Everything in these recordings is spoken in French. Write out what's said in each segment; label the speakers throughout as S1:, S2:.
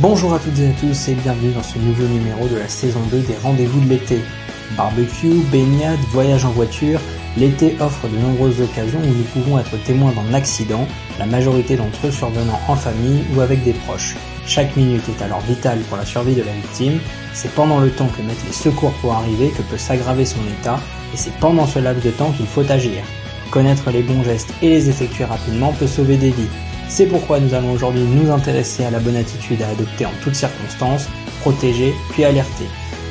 S1: Bonjour à toutes et à tous et bienvenue dans ce nouveau numéro de la saison 2 des rendez-vous de l'été. Barbecue, baignade, voyage en voiture, l'été offre de nombreuses occasions où nous pouvons être témoins d'un accident, la majorité d'entre eux survenant en famille ou avec des proches. Chaque minute est alors vitale pour la survie de la victime, c'est pendant le temps que mettent les secours pour arriver que peut s'aggraver son état, et c'est pendant ce laps de temps qu'il faut agir. Connaître les bons gestes et les effectuer rapidement peut sauver des vies. C'est pourquoi nous allons aujourd'hui nous intéresser à la bonne attitude à adopter en toutes circonstances, protéger puis alerter.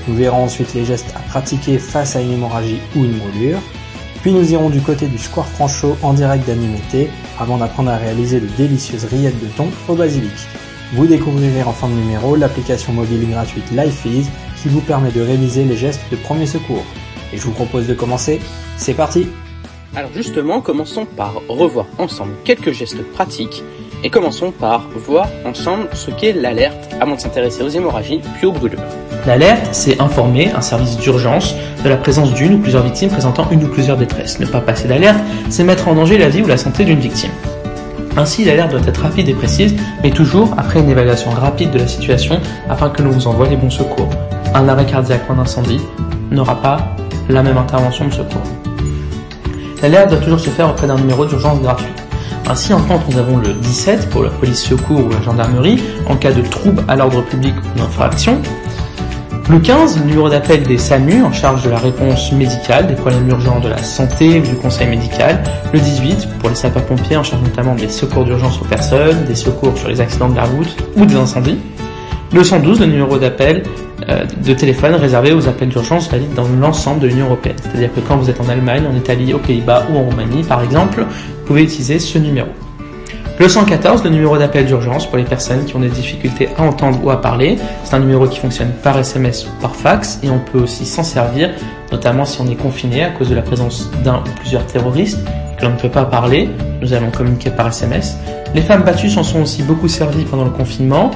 S1: Nous verrons ensuite les gestes à pratiquer face à une hémorragie ou une brûlure. Puis nous irons du côté du Square Franchot en direct d'Animété avant d'apprendre à réaliser de délicieuses rillettes de thon au basilic. Vous découvrirez en fin de numéro l'application mobile gratuite LifeEase qui vous permet de réviser les gestes de premier secours. Et je vous propose de commencer. C'est parti
S2: alors justement, commençons par revoir ensemble quelques gestes pratiques et commençons par voir ensemble ce qu'est l'alerte avant de s'intéresser aux hémorragies puis aux brûlures.
S3: L'alerte, c'est informer un service d'urgence de la présence d'une ou plusieurs victimes présentant une ou plusieurs détresses. Ne pas passer d'alerte, c'est mettre en danger la vie ou la santé d'une victime. Ainsi, l'alerte doit être rapide et précise, mais toujours après une évaluation rapide de la situation afin que l'on vous envoie les bons secours. Un arrêt cardiaque ou un incendie n'aura pas la même intervention de secours. L'alerte doit toujours se faire auprès d'un numéro d'urgence gratuit. Ainsi, en France, nous avons le 17 pour la police secours ou la gendarmerie en cas de trouble à l'ordre public ou d'infraction. Le 15, le numéro d'appel des SAMU en charge de la réponse médicale, des problèmes urgents de la santé ou du conseil médical. Le 18 pour les sapeurs-pompiers en charge notamment des secours d'urgence aux personnes, des secours sur les accidents de la route ou des incendies. Le 112, le numéro d'appel de téléphone réservé aux appels d'urgence valides dans l'ensemble de l'Union Européenne. C'est-à-dire que quand vous êtes en Allemagne, en Italie, aux Pays-Bas ou en Roumanie, par exemple, vous pouvez utiliser ce numéro. Le 114, le numéro d'appel d'urgence pour les personnes qui ont des difficultés à entendre ou à parler. C'est un numéro qui fonctionne par SMS ou par fax et on peut aussi s'en servir, notamment si on est confiné à cause de la présence d'un ou plusieurs terroristes que l'on ne peut pas parler. Nous allons communiquer par SMS. Les femmes battues s'en sont aussi beaucoup servies pendant le confinement.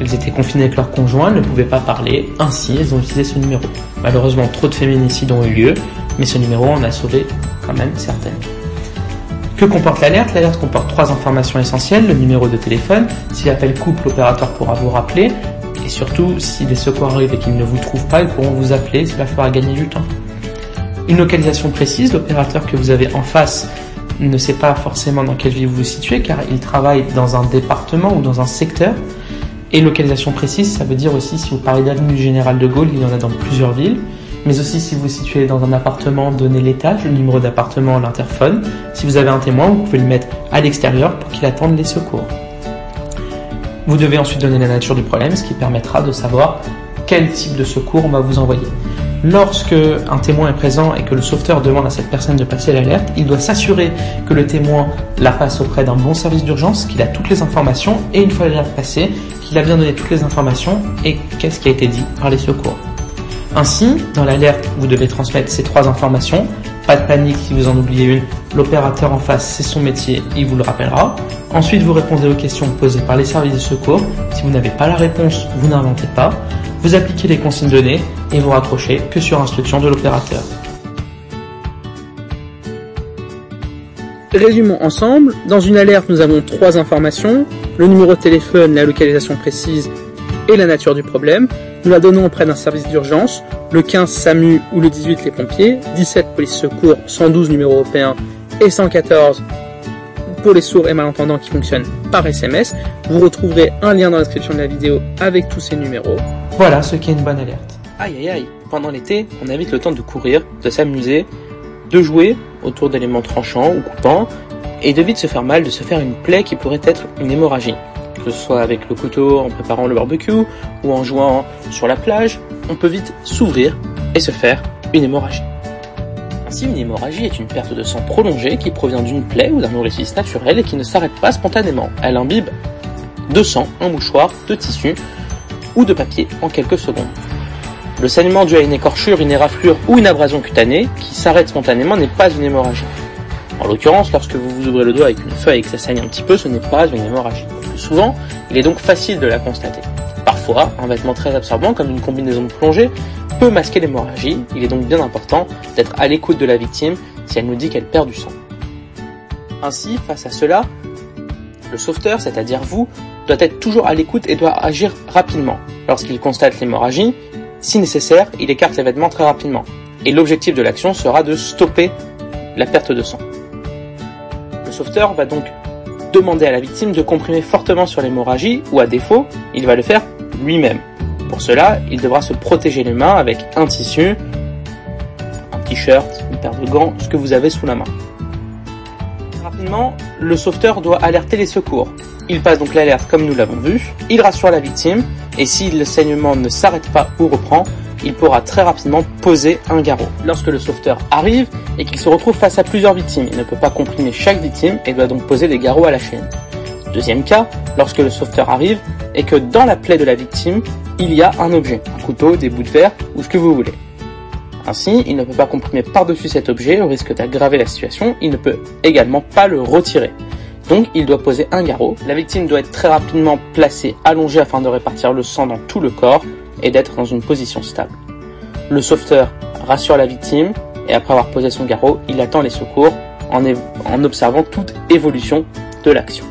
S3: Elles étaient confinées avec leur conjoint, ne pouvaient pas parler, ainsi elles ont utilisé ce numéro. Malheureusement, trop de féminicides ont eu lieu, mais ce numéro en a sauvé quand même certaines. Que comporte l'alerte? L'alerte comporte trois informations essentielles, le numéro de téléphone, si l'appel coupe, l'opérateur pourra vous rappeler, et surtout, si des secours arrivent et qu'ils ne vous trouvent pas, ils pourront vous appeler, cela fera gagner du temps. Une localisation précise, l'opérateur que vous avez en face ne sait pas forcément dans quelle ville vous vous situez, car il travaille dans un département ou dans un secteur, et localisation précise, ça veut dire aussi si vous parlez d'avenue Général de Gaulle, il y en a dans plusieurs villes. Mais aussi si vous vous situez dans un appartement, donnez l'étage, le numéro d'appartement, l'interphone. Si vous avez un témoin, vous pouvez le mettre à l'extérieur pour qu'il attende les secours. Vous devez ensuite donner la nature du problème, ce qui permettra de savoir quel type de secours on va vous envoyer. Lorsque un témoin est présent et que le sauveteur demande à cette personne de passer l'alerte, il doit s'assurer que le témoin la passe auprès d'un bon service d'urgence, qu'il a toutes les informations et une fois l'alerte passée, qu'il a bien donné toutes les informations et qu'est-ce qui a été dit par les secours. Ainsi, dans l'alerte, vous devez transmettre ces trois informations. Pas de panique si vous en oubliez une. L'opérateur en face, c'est son métier, il vous le rappellera. Ensuite, vous répondez aux questions posées par les services de secours. Si vous n'avez pas la réponse, vous n'inventez pas. Vous appliquez les consignes données et vous raccrochez que sur instruction de l'opérateur.
S2: Résumons ensemble. Dans une alerte, nous avons trois informations. Le numéro de téléphone, la localisation précise et la nature du problème. Nous la donnons auprès d'un service d'urgence. Le 15 SAMU ou le 18 les pompiers. 17 police secours, 112 numéro européen et 114 pour les sourds et malentendants qui fonctionnent par SMS. Vous retrouverez un lien dans la description de la vidéo avec tous ces numéros.
S3: Voilà ce qu'est une bonne alerte.
S2: Aïe aïe aïe, pendant l'été, on invite le temps de courir, de s'amuser, de jouer autour d'éléments tranchants ou coupants, et de vite se faire mal, de se faire une plaie qui pourrait être une hémorragie. Que ce soit avec le couteau en préparant le barbecue ou en jouant sur la plage, on peut vite s'ouvrir et se faire une hémorragie. Ainsi, une hémorragie est une perte de sang prolongée qui provient d'une plaie ou d'un orifice naturel et qui ne s'arrête pas spontanément. Elle imbibe de sang, un mouchoir, de tissu,
S3: ou de papier en quelques secondes. Le saignement dû à une écorchure, une éraflure ou une abrasion cutanée qui s'arrête spontanément n'est pas une hémorragie. En l'occurrence, lorsque vous vous ouvrez le doigt avec une feuille et que ça saigne un petit peu, ce n'est pas une hémorragie. Souvent, il est donc facile de la constater. Parfois, un vêtement très absorbant comme une combinaison de plongée peut masquer l'hémorragie. Il est donc bien important d'être à l'écoute de la victime si elle nous dit qu'elle perd du sang. Ainsi, face à cela, le sauveteur, c'est-à-dire vous, doit être toujours à l'écoute et doit agir rapidement. Lorsqu'il constate l'hémorragie, si nécessaire, il écarte les vêtements très rapidement. Et l'objectif de l'action sera de stopper la perte de sang. Le sauveteur va donc demander à la victime de comprimer fortement sur l'hémorragie ou à défaut, il va le faire lui-même. Pour cela, il devra se protéger les mains avec un tissu, un t-shirt, une paire de gants, ce que vous avez sous la main. Rapidement, le sauveteur doit alerter les secours. Il passe donc l'alerte comme nous l'avons vu, il rassure la victime, et si le saignement ne s'arrête pas ou reprend, il pourra très rapidement poser un garrot. Lorsque le sauveteur arrive et qu'il se retrouve face à plusieurs victimes, il ne peut pas comprimer chaque victime et doit donc poser des garrots à la chaîne. Deuxième cas, lorsque le sauveteur arrive et que dans la plaie de la victime, il y a un objet, un couteau, des bouts de verre ou ce que vous voulez. Ainsi, il ne peut pas comprimer par-dessus cet objet au risque d'aggraver la situation, il ne peut également pas le retirer. Donc il doit poser un garrot. La victime doit être très rapidement placée allongée afin de répartir le sang dans tout le corps et d'être dans une position stable. Le sauveteur rassure la victime et après avoir posé son garrot, il attend les secours en, observant toute évolution de l'action.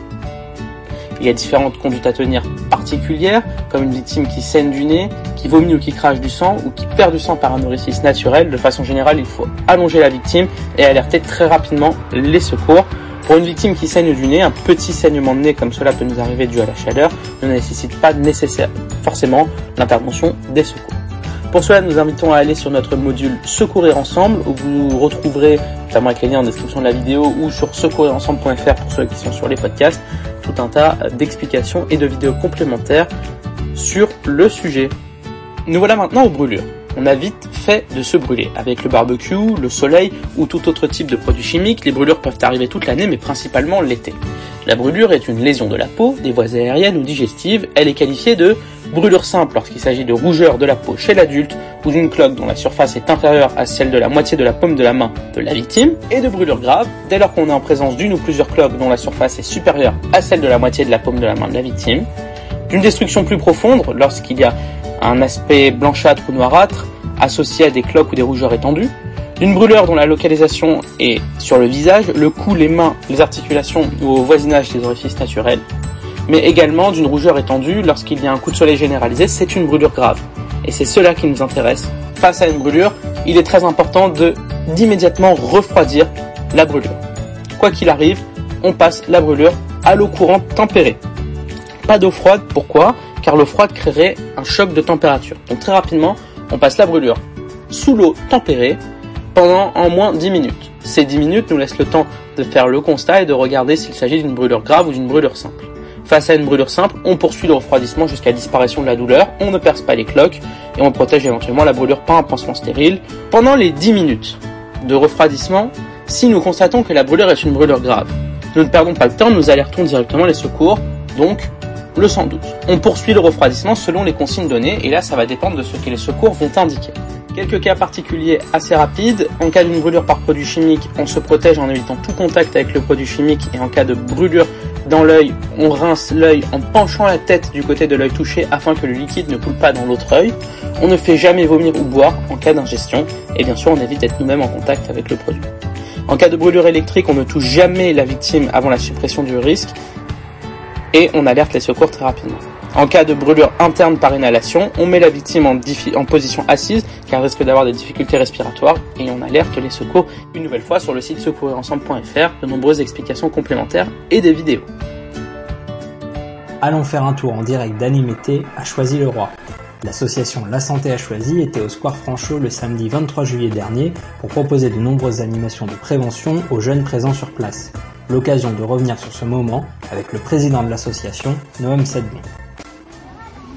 S3: Il y a différentes conduites à tenir particulières, comme une victime qui saigne du nez, qui vomit ou qui crache du sang, ou qui perd du sang par un orifice naturel. De façon générale, il faut allonger la victime et alerter très rapidement les secours. Pour une victime qui saigne du nez, un petit saignement de nez comme cela peut nous arriver dû à la chaleur ne nécessite pas nécessaire, forcément l'intervention des secours. Pour cela, nous invitons à aller sur notre module Secourir Ensemble, où vous retrouverez, notamment avec les liens en description de la vidéo, ou sur secourirensemble.fr pour ceux qui sont sur les podcasts, tout un tas d'explications et de vidéos complémentaires sur le sujet. Nous voilà maintenant aux brûlures. On a vite fait de se brûler. Avec le barbecue, le soleil ou tout autre type de produits chimiques, les brûlures peuvent arriver toute l'année, mais principalement l'été. La brûlure est une lésion de la peau, des voies aériennes ou digestives. Elle est qualifiée de brûlure simple lorsqu'il s'agit de rougeur de la peau chez l'adulte ou d'une cloque dont la surface est inférieure à celle de la moitié de la paume de la main de la victime, et de brûlure grave dès lors qu'on est en présence d'une ou plusieurs cloques dont la surface est supérieure à celle de la moitié de la paume de la main de la victime, d'une destruction plus profonde lorsqu'il y a un aspect blanchâtre ou noirâtre associé à des cloques ou des rougeurs étendues, d'une brûlure dont la localisation est sur le visage, le cou, les mains, les articulations ou au voisinage des orifices naturels, mais également d'une rougeur étendue lorsqu'il y a un coup de soleil généralisé, c'est une brûlure grave. Et c'est cela qui nous intéresse. Face à une brûlure, il est très important de d'immédiatement refroidir la brûlure. Quoi qu'il arrive, on passe la brûlure à l'eau courante tempérée. Pas d'eau froide, pourquoi? Car l'eau froide créerait un choc de température. Donc très rapidement, on passe la brûlure sous l'eau tempérée pendant en moins 10 minutes. Ces 10 minutes nous laissent le temps de faire le constat et de regarder s'il s'agit d'une brûlure grave ou d'une brûlure simple. Face à une brûlure simple, on poursuit le refroidissement jusqu'à disparition de la douleur, on ne perce pas les cloques et on protège éventuellement la brûlure par un pansement stérile. Pendant les 10 minutes de refroidissement, si nous constatons que la brûlure est une brûlure grave, nous ne perdons pas le temps, nous alertons directement les secours, donc le 112. On poursuit le refroidissement selon les consignes données et là ça va dépendre de ce que les secours vont indiquer. Quelques cas particuliers assez rapides. En cas d'une brûlure par produit chimique, on se protège en évitant tout contact avec le produit chimique et en cas de brûlure dans l'œil, on rince l'œil en penchant la tête du côté de l'œil touché afin que le liquide ne coule pas dans l'autre œil. On ne fait jamais vomir ou boire en cas d'ingestion et bien sûr on évite d'être nous-mêmes en contact avec le produit. En cas de brûlure électrique, on ne touche jamais la victime avant la suppression du risque et on alerte les secours très rapidement. En cas de brûlure interne par inhalation, on met la victime en, position assise car elle risque d'avoir des difficultés respiratoires et on alerte les secours une nouvelle fois sur le site secourirensemble.fr de nombreuses explications complémentaires et des vidéos.
S1: Allons faire un tour en direct d'Animété à Choisy-le-Roi. L'association La Santé à Choisy était au Square Franchot le samedi 23 juillet dernier pour proposer de nombreuses animations de prévention aux jeunes présents sur place. L'occasion de revenir sur ce moment avec le président de l'association, Noam Sedbon.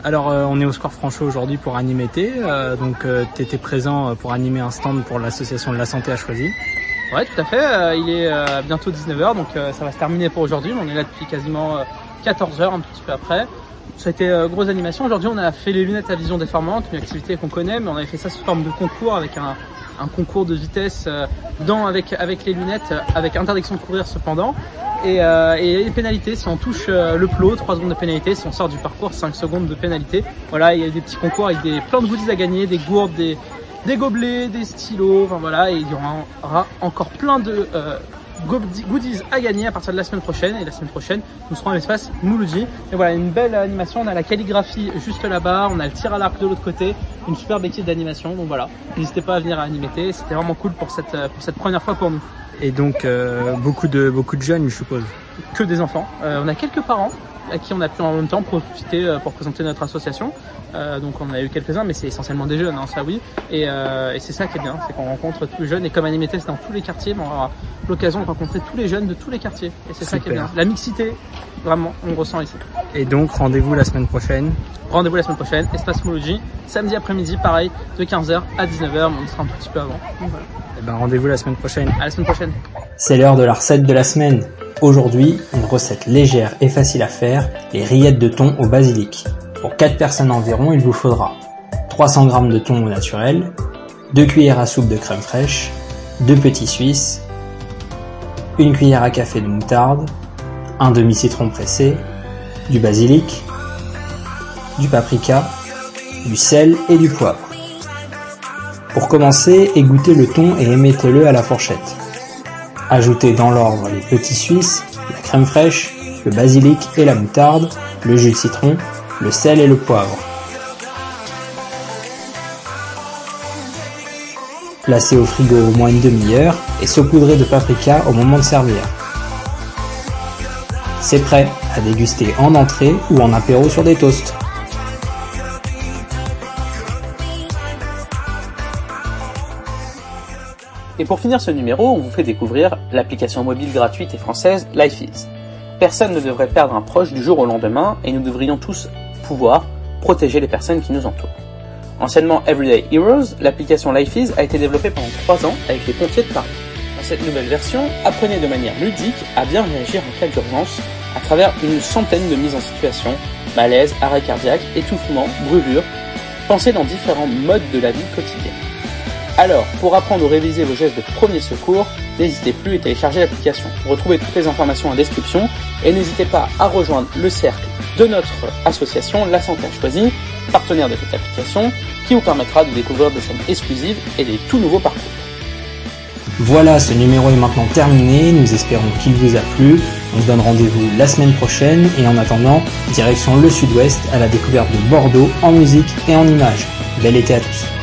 S4: Alors euh, on est au Square Franchot aujourd'hui pour animer euh, donc euh, tu étais présent pour animer un stand pour l'association de la santé à Choisy.
S5: Ouais tout à fait, il est bientôt 19h donc ça va se terminer pour aujourd'hui, on est là depuis quasiment
S3: 14h, un petit peu après. Ça a été euh, grosse animation. Aujourd'hui, on a fait les lunettes à vision déformante, une activité qu'on connaît, mais on avait fait ça sous forme de concours avec un, un concours de vitesse euh, dans, avec, avec les lunettes, avec interdiction de courir cependant. Et, euh, et les pénalités, si on touche euh, le plot, 3 secondes de pénalité, si on sort du parcours, 5 secondes de pénalité. Voilà, il y a des petits concours avec des, plein de goodies à gagner, des gourdes, des, des gobelets, des stylos, enfin voilà, et il y aura encore plein de euh, goodies à gagner à partir de la semaine prochaine. Et la semaine prochaine, nous serons à l'espace Mouloudji. Et voilà, une belle animation. On a la calligraphie juste là-bas, on a le tir à l'arc de l'autre côté, une superbe équipe d'animation. Donc voilà, n'hésitez pas à venir à animer. C'était vraiment cool pour cette, pour cette première fois pour nous.
S1: Et donc euh, beaucoup de beaucoup de jeunes, je suppose.
S3: Que des enfants. Euh, on a quelques parents à qui on a pu en même temps profiter euh, pour présenter notre association. Euh, donc on a eu quelques-uns, mais c'est essentiellement des jeunes, hein, ça oui. Et, euh, et c'est ça qui est bien, c'est qu'on rencontre tous les jeunes. Et comme Animetel, c'est dans tous les quartiers, on aura l'occasion de rencontrer tous les jeunes de tous les quartiers. Et c'est ça qui est bien. La mixité, vraiment, on ressent ici.
S1: Et donc rendez-vous la semaine prochaine?
S3: Rendez-vous la semaine prochaine, Espace Mology, samedi après-midi, pareil, de 15h à 19h, mais on sera un petit peu avant. Donc, voilà.
S1: Et ben rendez-vous la semaine prochaine.
S3: À la semaine prochaine.
S1: C'est l'heure de la recette de la semaine. Aujourd'hui, recette légère et facile à faire, les rillettes de thon au basilic. Pour 4 personnes environ, il vous faudra 300 g de thon au naturel, 2 cuillères à soupe de crème fraîche, 2 petits suisses, une cuillère à café de moutarde, un demi-citron pressé, du basilic, du paprika, du sel et du poivre. Pour commencer, égouttez le thon et émettez-le à la fourchette. Ajoutez dans l'ordre les petits suisses, la crème fraîche, le basilic et la moutarde, le jus de citron, le sel et le poivre. Placez au frigo au moins une demi-heure et saupoudrez de paprika au moment de servir. C'est prêt à déguster en entrée ou en apéro sur des toasts.
S6: Et pour finir ce numéro, on vous fait découvrir l'application mobile gratuite et française LifeIs. Personne ne devrait perdre un proche du jour au lendemain et nous devrions tous pouvoir protéger les personnes qui nous entourent. Anciennement Everyday Heroes, l'application LifeIs a été développée pendant 3 ans avec les pompiers de Paris. Dans cette nouvelle version, apprenez de manière ludique à bien réagir en cas d'urgence à travers une centaine de mises en situation, malaise, arrêt cardiaque, étouffement, brûlure, pensez dans différents modes de la vie quotidienne. Alors, pour apprendre ou réviser vos gestes de premier secours, n'hésitez plus et téléchargez l'application. Retrouvez toutes les informations en description et n'hésitez pas à rejoindre le cercle de notre association La Santé à Choisy, partenaire de cette application, qui vous permettra de découvrir des scènes exclusives et des tout nouveaux parcours.
S1: Voilà, ce numéro est maintenant terminé, nous espérons qu'il vous a plu. On se donne rendez-vous la semaine prochaine et en attendant, direction le sud-ouest à la découverte de Bordeaux en musique et en images. Bel été à tous